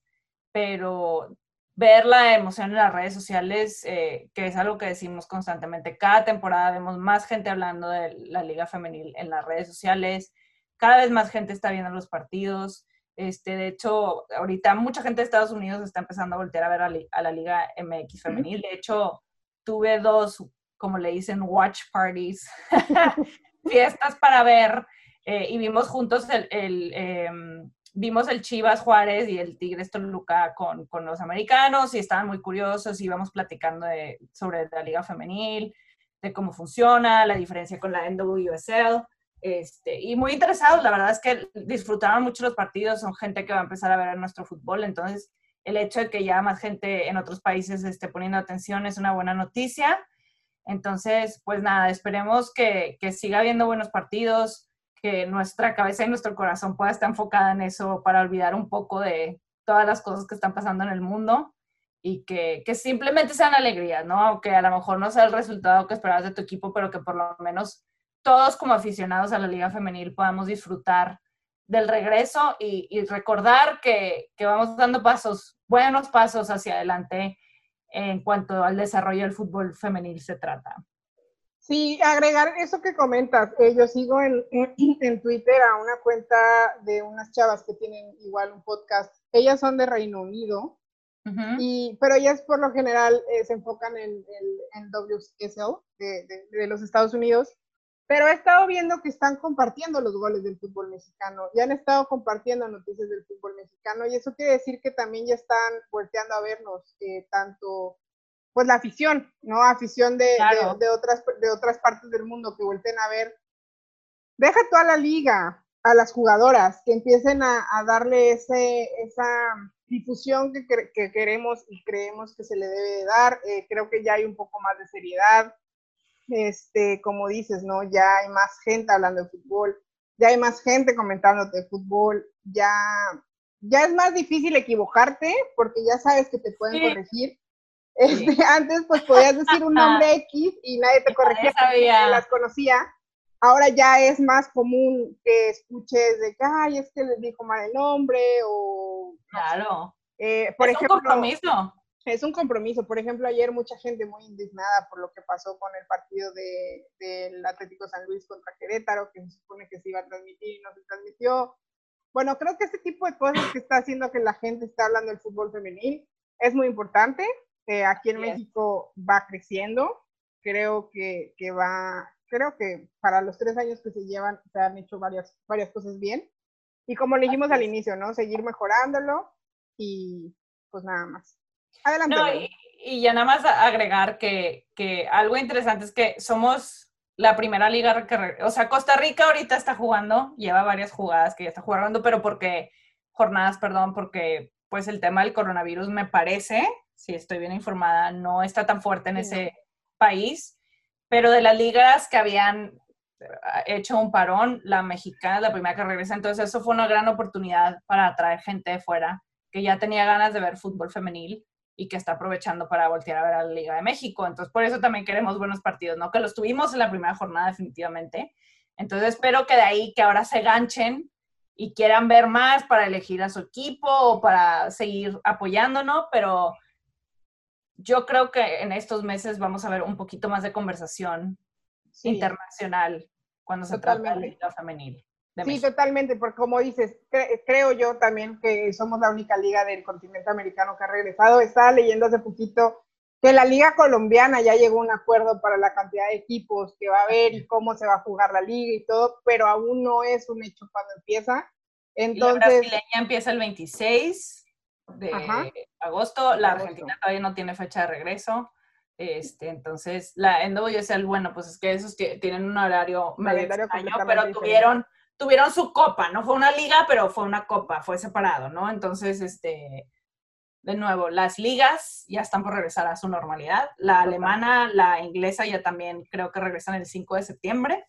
pero ver la emoción en las redes sociales, eh, que es algo que decimos constantemente. Cada temporada vemos más gente hablando de la liga femenil en las redes sociales, cada vez más gente está viendo los partidos. Este, de hecho, ahorita mucha gente de Estados Unidos está empezando a voltear a ver a, la Liga MX femenil. De hecho, tuve dos, como le dicen, watch parties, fiestas para ver, eh, y vimos juntos el, el em, vimos el Chivas Juárez y el Tigres Toluca con, con los americanos y estaban muy curiosos y íbamos platicando de, sobre la liga femenil, de cómo funciona, la diferencia con la NWSL. Este, y muy interesados, la verdad es que disfrutaron mucho los partidos, son gente que va a empezar a ver nuestro fútbol, entonces el hecho de que ya más gente en otros países esté poniendo atención es una buena noticia. Entonces, pues nada, esperemos que, que siga habiendo buenos partidos, que nuestra cabeza y nuestro corazón pueda estar enfocada en eso para olvidar un poco de todas las cosas que están pasando en el mundo y que, simplemente sean alegrías, ¿no? Aunque a lo mejor no sea el resultado que esperabas de tu equipo, pero que por lo menos todos como aficionados a la liga femenil podamos disfrutar del regreso y, recordar que, vamos dando pasos, buenos pasos hacia adelante en cuanto al desarrollo del fútbol femenil se trata. Sí, agregar eso que comentas. Eh, yo sigo en, en, Twitter a una cuenta de unas chavas que tienen igual un podcast. Ellas son de Reino Unido, y, pero ellas por lo general eh, se enfocan en, en, WSL de, de, de, los Estados Unidos. pero he estado viendo que están compartiendo los goles del fútbol mexicano, ya han estado compartiendo noticias del fútbol mexicano y eso quiere decir que también ya están volteando a vernos eh, tanto pues la afición, ¿no? Afición de, de, otras, de otras partes del mundo que volteen a ver. Deja toda la liga a las jugadoras, que empiecen a, darle ese, esa difusión que, que, queremos y creemos que se le debe dar. Eh, creo que ya hay un poco más de seriedad. Este, como dices, ¿no? Ya hay más gente hablando de fútbol, ya hay más gente comentando de fútbol, ya, ya es más difícil equivocarte porque ya sabes que te pueden corregir este, antes pues podías decir un nombre X y nadie te corregía porque las conocía. Ahora ya es más común que escuches de que, ay, es que les dijo mal el nombre o... Claro. Eh, por es ejemplo, un compromiso. Es un compromiso. Por ejemplo, ayer mucha gente muy indignada por lo que pasó con el partido del Atlético San Luis contra Querétaro, que se supone que se iba a transmitir y no se transmitió. Bueno, creo que este tipo de cosas que está haciendo que la gente está hablando del fútbol femenil es muy importante aquí en México va creciendo. Creo que, que, va, creo que para los tres años que se llevan se han hecho varias, varias cosas bien. Y como le dijimos al inicio, ¿no? Seguir mejorándolo y pues nada más. Adelante. No, y, ya nada más agregar que, que, algo interesante es que somos la primera liga que, o sea, Costa Rica ahorita está jugando, lleva varias jugadas que ya está jugando, pero porque, jornadas, perdón, porque pues el tema del coronavirus me parece si estoy bien informada, no está tan fuerte en ese país, pero de las ligas que habían eh, hecho un parón, la mexicana es la primera que regresa, entonces eso fue una gran oportunidad para atraer gente de fuera que ya tenía ganas de ver fútbol femenil y que está aprovechando para voltear a ver a la Liga de México. Entonces, por eso también queremos buenos partidos, ¿no? Que los tuvimos en la primera jornada definitivamente. Entonces, espero que de ahí que ahora se ganchen y quieran ver más para elegir a su equipo o para seguir apoyándonos, pero yo creo que en estos meses vamos a ver un poquito más de conversación internacional cuando se trata de la liga femenil. sí, totalmente, porque como dices, creo yo también que somos la única liga del continente americano que ha regresado. Estaba leyendo hace poquito que la liga colombiana ya llegó a un acuerdo para la cantidad de equipos que va a haber y cómo se va a jugar la liga y todo, pero aún no es un hecho cuando empieza. Entonces, la brasileña empieza el 26 de agosto. La Argentina todavía no tiene fecha de regreso. Este, entonces, la el bueno, pues es que esos tienen un horario medio extraño, pero tuvieron, tuvieron su copa, no fue una liga, pero fue una copa, fue separado, ¿no? Entonces, este, de nuevo, las ligas ya están por regresar a su normalidad. La alemana, la inglesa ya también creo que regresan el 5 de septiembre.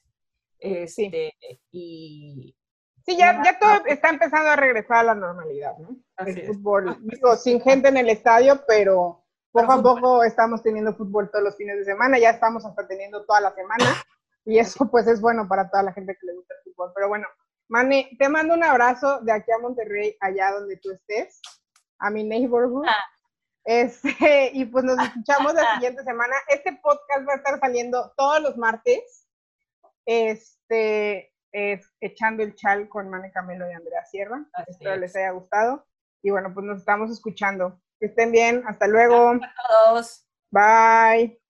Este, y, Sí, ya, ya todo está empezando a regresar a la normalidad, ¿no? el fútbol, digo, sin gente en el estadio, pero poco a poco estamos teniendo fútbol todos los fines de semana, ya estamos hasta teniendo toda la semana, y eso pues es bueno para toda la gente que le gusta el fútbol. Pero bueno, Mane, te mando un abrazo de aquí a Monterrey, allá donde tú estés, a mi neighborhood. Ah. Este, y pues nos escuchamos la siguiente semana. Este podcast va a estar saliendo todos los martes. Este, es Echando el Chal con Mane Camelo y Andrea Sierra. Espero les haya gustado. Y bueno, pues nos estamos escuchando. Que estén bien. Hasta luego. Hasta todos. Bye.